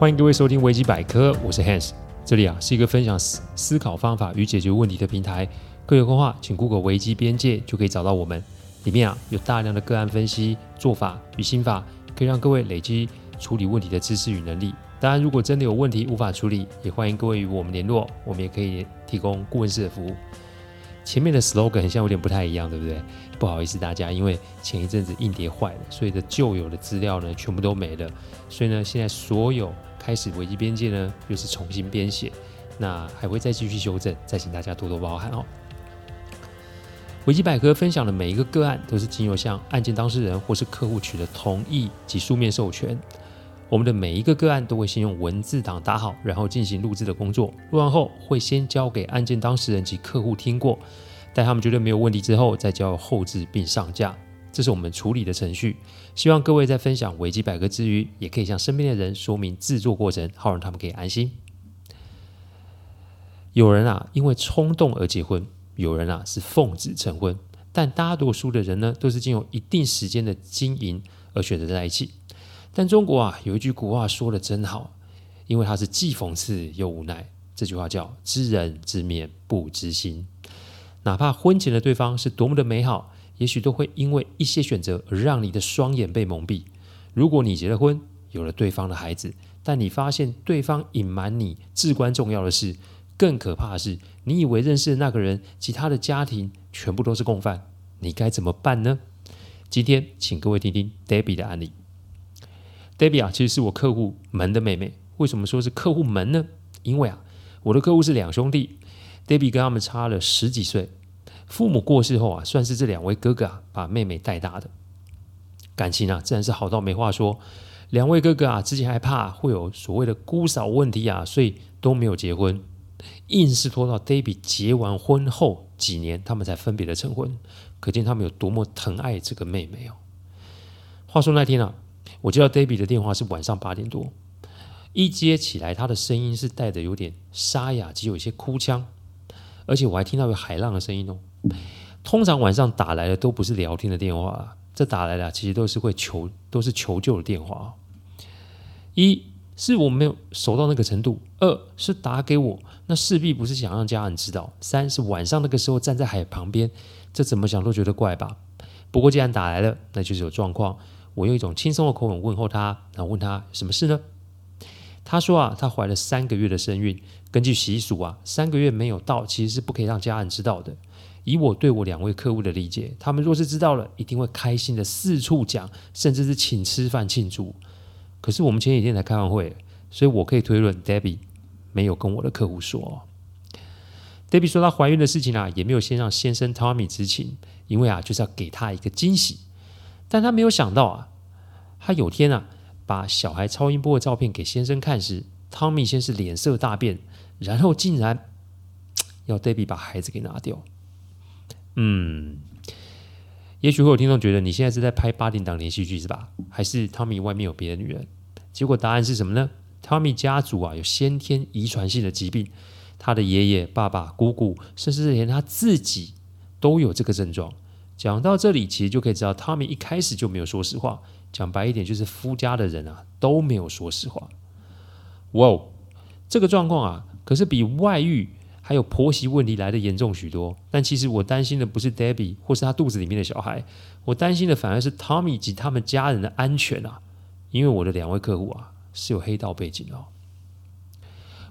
欢迎各位收听维基百科，我是 Hans，这里啊是一个分享思思考方法与解决问题的平台。各有空话，请 Google 维基边界就可以找到我们。里面啊有大量的个案分析、做法与心法，可以让各位累积处理问题的知识与能力。当然，如果真的有问题无法处理，也欢迎各位与我们联络，我们也可以提供顾问式的服务。前面的 slogan 很像有点不太一样，对不对？不好意思大家，因为前一阵子硬碟坏了，所以的旧有的资料呢全部都没了，所以呢现在所有开始维基边界呢又是重新编写，那还会再继续修正，再请大家多多包涵哦。维基百科分享的每一个个案都是经由向案件当事人或是客户取得同意及书面授权。我们的每一个个案都会先用文字档打好，然后进行录制的工作。录完后会先交给案件当事人及客户听过，待他们觉得没有问题之后，再交后置并上架。这是我们处理的程序。希望各位在分享维基百科之余，也可以向身边的人说明制作过程，好让他们可以安心。有人啊，因为冲动而结婚；有人啊，是奉子成婚。但大多数的人呢，都是经由一定时间的经营而选择在一起。但中国啊，有一句古话说得真好，因为它是既讽刺又无奈。这句话叫“知人知面不知心”。哪怕婚前的对方是多么的美好，也许都会因为一些选择而让你的双眼被蒙蔽。如果你结了婚，有了对方的孩子，但你发现对方隐瞒你至关重要的事，更可怕的是，你以为认识的那个人及他的家庭全部都是共犯，你该怎么办呢？今天，请各位听听 Debbie 的案例。Debbie 啊，其实是我客户门的妹妹。为什么说是客户门呢？因为啊，我的客户是两兄弟，Debbie 跟他们差了十几岁。父母过世后啊，算是这两位哥哥啊把妹妹带大的。感情啊，自然是好到没话说。两位哥哥啊，之前还怕会有所谓的姑嫂问题啊，所以都没有结婚，硬是拖到 Debbie 结完婚后几年，他们才分别的成婚。可见他们有多么疼爱这个妹妹哦。话说那天啊。我接到 Debbie 的电话是晚上八点多，一接起来，他的声音是带的有点沙哑，及有一些哭腔，而且我还听到有海浪的声音哦。通常晚上打来的都不是聊天的电话，这打来的其实都是会求，都是求救的电话。一是我没有熟到那个程度，二是打给我，那势必不是想让家人知道。三是晚上那个时候站在海旁边，这怎么想都觉得怪吧。不过既然打来了，那就是有状况。我用一种轻松的口吻问候他，然后问他什么事呢？他说啊，他怀了三个月的身孕，根据习俗啊，三个月没有到，其实是不可以让家人知道的。以我对我两位客户的理解，他们若是知道了，一定会开心的四处讲，甚至是请吃饭庆祝。可是我们前几天才开完会，所以我可以推论，Debbie 没有跟我的客户说。Debbie 说她怀孕的事情啊，也没有先让先生 Tommy 知情，因为啊，就是要给他一个惊喜。但他没有想到啊，他有天啊，把小孩超音波的照片给先生看时汤米先是脸色大变，然后竟然 要 Debbie 把孩子给拿掉。嗯，也许会有听众觉得你现在是在拍八点档连续剧是吧？还是汤米外面有别的女人？结果答案是什么呢汤米家族啊有先天遗传性的疾病，他的爷爷、爸爸、姑姑，甚至连他自己都有这个症状。讲到这里，其实就可以知道汤米一开始就没有说实话。讲白一点，就是夫家的人啊都没有说实话。哇哦，这个状况啊，可是比外遇还有婆媳问题来得严重许多。但其实我担心的不是 Debbie 或是她肚子里面的小孩，我担心的反而是 Tommy 及他们家人的安全啊。因为我的两位客户啊是有黑道背景哦。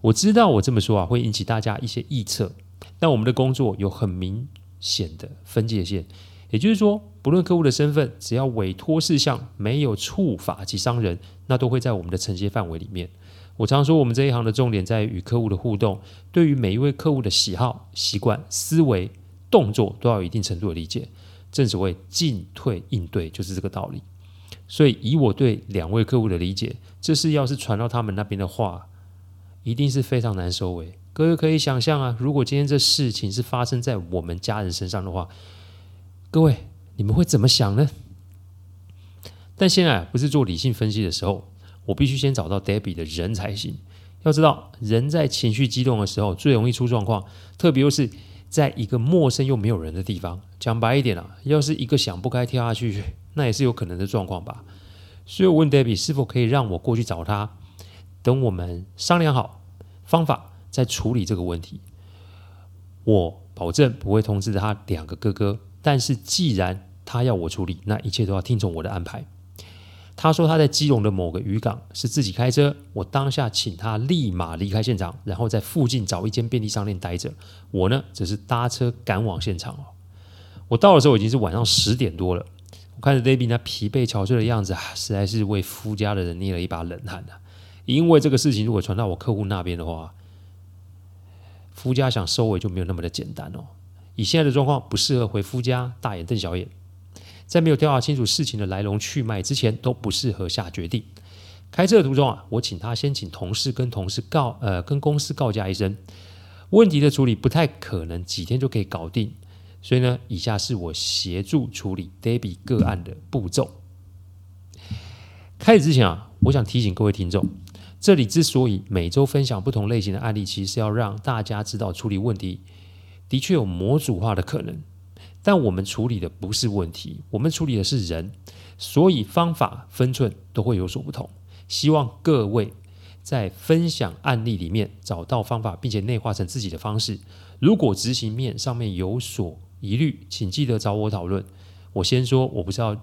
我知道我这么说啊会引起大家一些臆测，但我们的工作有很明显的分界线。也就是说，不论客户的身份，只要委托事项没有触法及伤人，那都会在我们的承接范围里面。我常说，我们这一行的重点在于与客户的互动，对于每一位客户的喜好、习惯、思维、动作都要有一定程度的理解。正所谓进退应对，就是这个道理。所以，以我对两位客户的理解，这事要是传到他们那边的话，一定是非常难收尾。各位可以想象啊，如果今天这事情是发生在我们家人身上的话。各位，你们会怎么想呢？但现在不是做理性分析的时候，我必须先找到 Debbie 的人才行。要知道，人在情绪激动的时候最容易出状况，特别又是在一个陌生又没有人的地方。讲白一点啊，要是一个想不开跳下去，那也是有可能的状况吧。所以我问 Debbie 是否可以让我过去找他。等我们商量好方法再处理这个问题。我保证不会通知他两个哥哥，但是既然他要我处理，那一切都要听从我的安排。他说他在基隆的某个渔港是自己开车，我当下请他立马离开现场，然后在附近找一间便利商店待着。我呢，只是搭车赶往现场哦。我到的时候已经是晚上十点多了。我看着 Debbie 那疲惫憔悴的样子啊，实在是为夫家的人捏了一把冷汗啊。因为这个事情如果传到我客户那边的话，夫家想收尾就没有那么的简单哦。以现在的状况，不适合回夫家大眼瞪小眼。在没有调查清楚事情的来龙去脉之前，都不适合下决定。开车的途中啊，我请他先请同事跟同事告呃跟公司告假一声，问题的处理不太可能几天就可以搞定，所以呢，以下是我协助处理 Debbie 个案的步骤。开始之前啊，我想提醒各位听众，这里之所以每周分享不同类型的案例，其实是要让大家知道处理问题的确有模组化的可能。但我们处理的不是问题，我们处理的是人，所以方法分寸都会有所不同。希望各位在分享案例里面找到方法，并且内化成自己的方式。如果执行面上面有所疑虑，请记得找我讨论。我先说，我不是要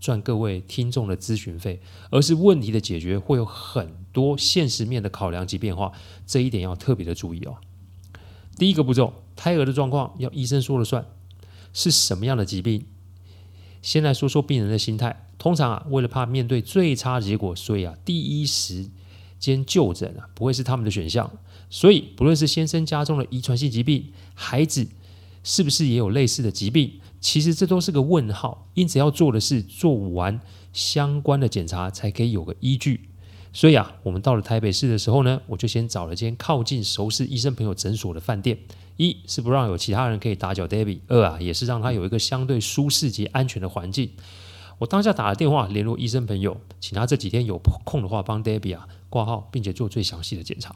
赚各位听众的咨询费，而是问题的解决会有很多现实面的考量及变化，这一点要特别的注意哦。第一个步骤，胎儿的状况要医生说了算。是什么样的疾病？先来说说病人的心态。通常啊，为了怕面对最差结果，所以啊，第一时间就诊啊，不会是他们的选项。所以，不论是先生家中的遗传性疾病，孩子是不是也有类似的疾病，其实这都是个问号。因此，要做的是做完相关的检查，才可以有个依据。所以啊，我们到了台北市的时候呢，我就先找了间靠近熟识医生朋友诊所的饭店。一是不让有其他人可以打搅 Debbie，二啊也是让他有一个相对舒适及安全的环境。我当下打了电话联络医生朋友，请他这几天有空的话帮 Debbie 啊挂号，并且做最详细的检查。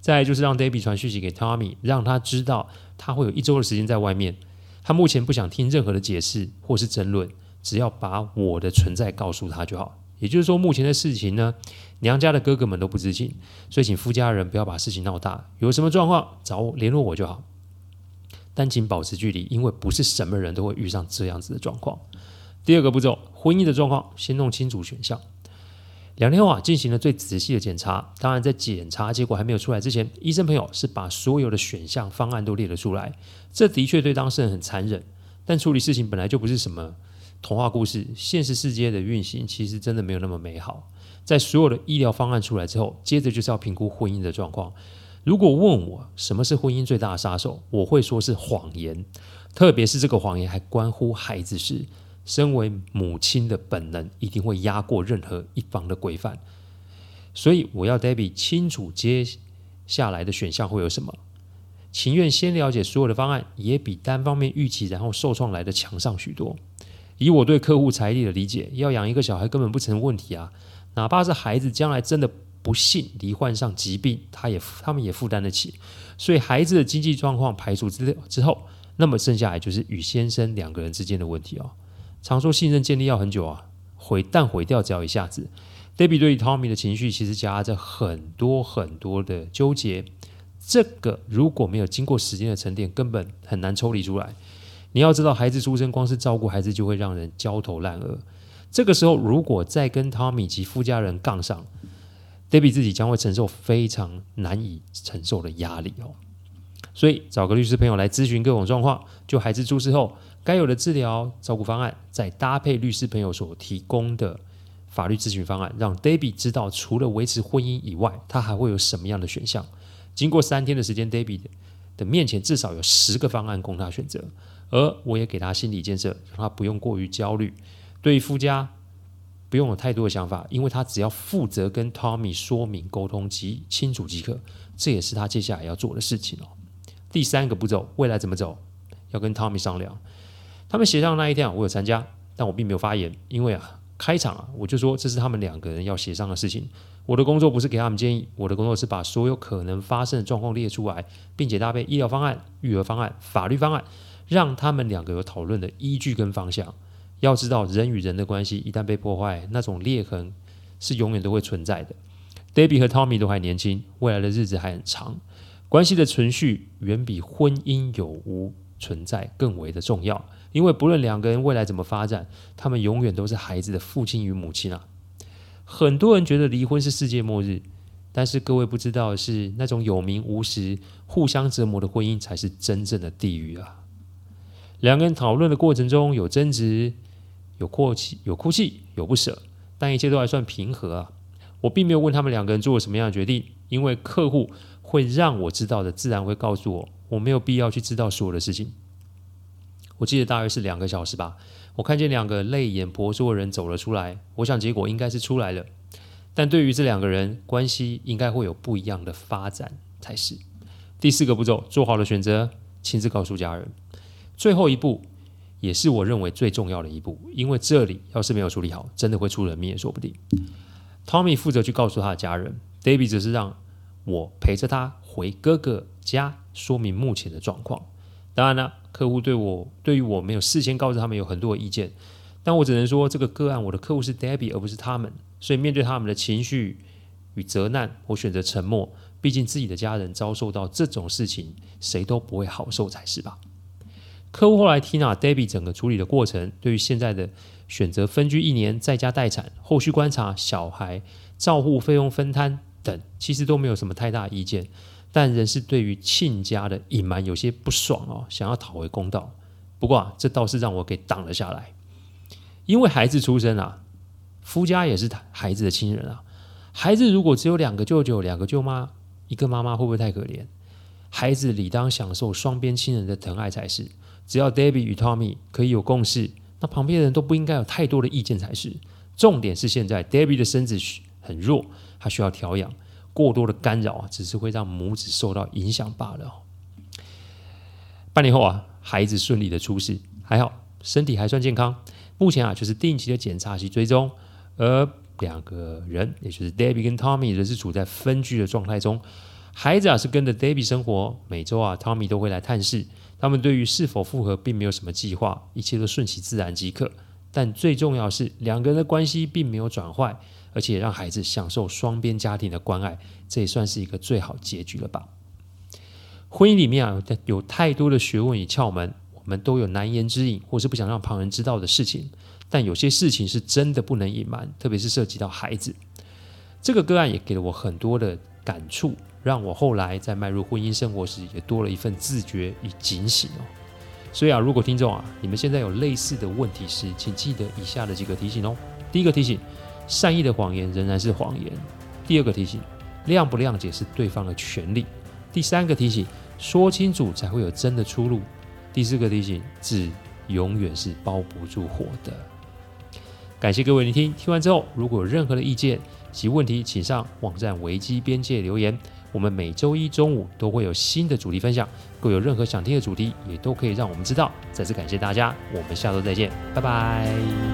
再就是让 Debbie 传讯息给 Tommy，让他知道他会有一周的时间在外面。他目前不想听任何的解释或是争论，只要把我的存在告诉他就好。也就是说，目前的事情呢，娘家的哥哥们都不知情，所以请夫家人不要把事情闹大。有什么状况找我联络我就好，但请保持距离，因为不是什么人都会遇上这样子的状况。第二个步骤，婚姻的状况，先弄清楚选项。两天后啊，进行了最仔细的检查。当然，在检查结果还没有出来之前，医生朋友是把所有的选项方案都列了出来。这的确对当事人很残忍，但处理事情本来就不是什么。童话故事，现实世界的运行其实真的没有那么美好。在所有的医疗方案出来之后，接着就是要评估婚姻的状况。如果问我什么是婚姻最大的杀手，我会说是谎言，特别是这个谎言还关乎孩子时，身为母亲的本能一定会压过任何一方的规范。所以我要 Debbie 清楚接下来的选项会有什么，情愿先了解所有的方案，也比单方面预期然后受创来的强上许多。以我对客户财力的理解，要养一个小孩根本不成问题啊！哪怕是孩子将来真的不幸罹患上疾病，他也他们也负担得起。所以孩子的经济状况排除之之后，那么剩下来就是与先生两个人之间的问题哦。常说信任建立要很久啊，毁但毁掉只要一下子。Debbie 对于 Tommy 的情绪其实夹着很多很多的纠结，这个如果没有经过时间的沉淀，根本很难抽离出来。你要知道，孩子出生，光是照顾孩子就会让人焦头烂额。这个时候，如果再跟汤米及夫家人杠上，Debbie 自己将会承受非常难以承受的压力哦。所以，找个律师朋友来咨询各种状况，就孩子出事后该有的治疗照顾方案，再搭配律师朋友所提供的法律咨询方案，让 Debbie 知道除了维持婚姻以外，他还会有什么样的选项。经过三天的时间，Debbie 的面前至少有十个方案供他选择。而我也给他心理建设，让他不用过于焦虑。对于夫家，不用有太多的想法，因为他只要负责跟 Tommy 说明沟通及清楚即可。这也是他接下来要做的事情哦。第三个步骤，未来怎么走，要跟 Tommy 商量。他们协商那一天啊，我有参加，但我并没有发言，因为啊，开场啊，我就说这是他们两个人要协商的事情。我的工作不是给他们建议，我的工作是把所有可能发生的状况列出来，并且搭配医疗方案、育儿方案、法律方案。让他们两个有讨论的依据跟方向。要知道，人与人的关系一旦被破坏，那种裂痕是永远都会存在的。Debbie 和 Tommy 都还年轻，未来的日子还很长，关系的存续远比婚姻有无存在更为的重要。因为不论两个人未来怎么发展，他们永远都是孩子的父亲与母亲啊。很多人觉得离婚是世界末日，但是各位不知道的是，那种有名无实、互相折磨的婚姻才是真正的地狱啊！两个人讨论的过程中有争执，有哭泣，有哭泣，有不舍，但一切都还算平和啊。我并没有问他们两个人做了什么样的决定，因为客户会让我知道的，自然会告诉我，我没有必要去知道所有的事情。我记得大约是两个小时吧，我看见两个泪眼婆娑的人走了出来，我想结果应该是出来了，但对于这两个人，关系应该会有不一样的发展才是。第四个步骤，做好了选择，亲自告诉家人。最后一步，也是我认为最重要的一步，因为这里要是没有处理好，真的会出人命也说不定。Tommy 负责去告诉他的家人，Debbie 则是让我陪着他回哥哥家，说明目前的状况。当然了，客户对我对于我没有事先告知他们有很多意见，但我只能说这个个案，我的客户是 Debbie 而不是他们，所以面对他们的情绪与责难，我选择沉默。毕竟自己的家人遭受到这种事情，谁都不会好受才是吧。客户后来听了 Debbie 整个处理的过程，对于现在的。选择分居一年，在家待产，后续观察小孩照护费用分摊等，其实都没有什么太大意见，但仍是对于亲家的隐瞒有些不爽哦，想要讨回公道。不过啊，这倒是让我给挡了下来，因为孩子出生啊，夫家也是孩子的亲人啊。孩子如果只有两个舅舅、两个舅妈、一个妈妈，会不会太可怜？孩子理当享受双边亲人的疼爱才是。只要 Debbie 与 Tommy 可以有共识。那旁边的人都不应该有太多的意见才是。重点是现在 Debbie 的身子很弱，她需要调养，过多的干扰啊，只是会让母子受到影响罢了。半年后啊，孩子顺利的出世，还好身体还算健康。目前啊，就是定期的检查及追踪。而两个人，也就是 Debbie 跟 Tommy，仍是处在分居的状态中。孩子啊是跟着 Debbie 生活，每周啊 Tommy 都会来探视。他们对于是否复合并没有什么计划，一切都顺其自然即可。但最重要是，两个人的关系并没有转坏，而且让孩子享受双边家庭的关爱，这也算是一个最好结局了吧。婚姻里面啊，有太多的学问与窍门，我们都有难言之隐，或是不想让旁人知道的事情。但有些事情是真的不能隐瞒，特别是涉及到孩子。这个个案也给了我很多的感触。让我后来在迈入婚姻生活时，也多了一份自觉与警醒哦。所以啊，如果听众啊，你们现在有类似的问题时，请记得以下的几个提醒哦。第一个提醒，善意的谎言仍然是谎言。第二个提醒，谅不谅解是对方的权利。第三个提醒，说清楚才会有真的出路。第四个提醒，纸永远是包不住火的。感谢各位聆听，听完之后如果有任何的意见及问题，请上网站危机边界留言。我们每周一中午都会有新的主题分享，各位有任何想听的主题，也都可以让我们知道。再次感谢大家，我们下周再见，拜拜。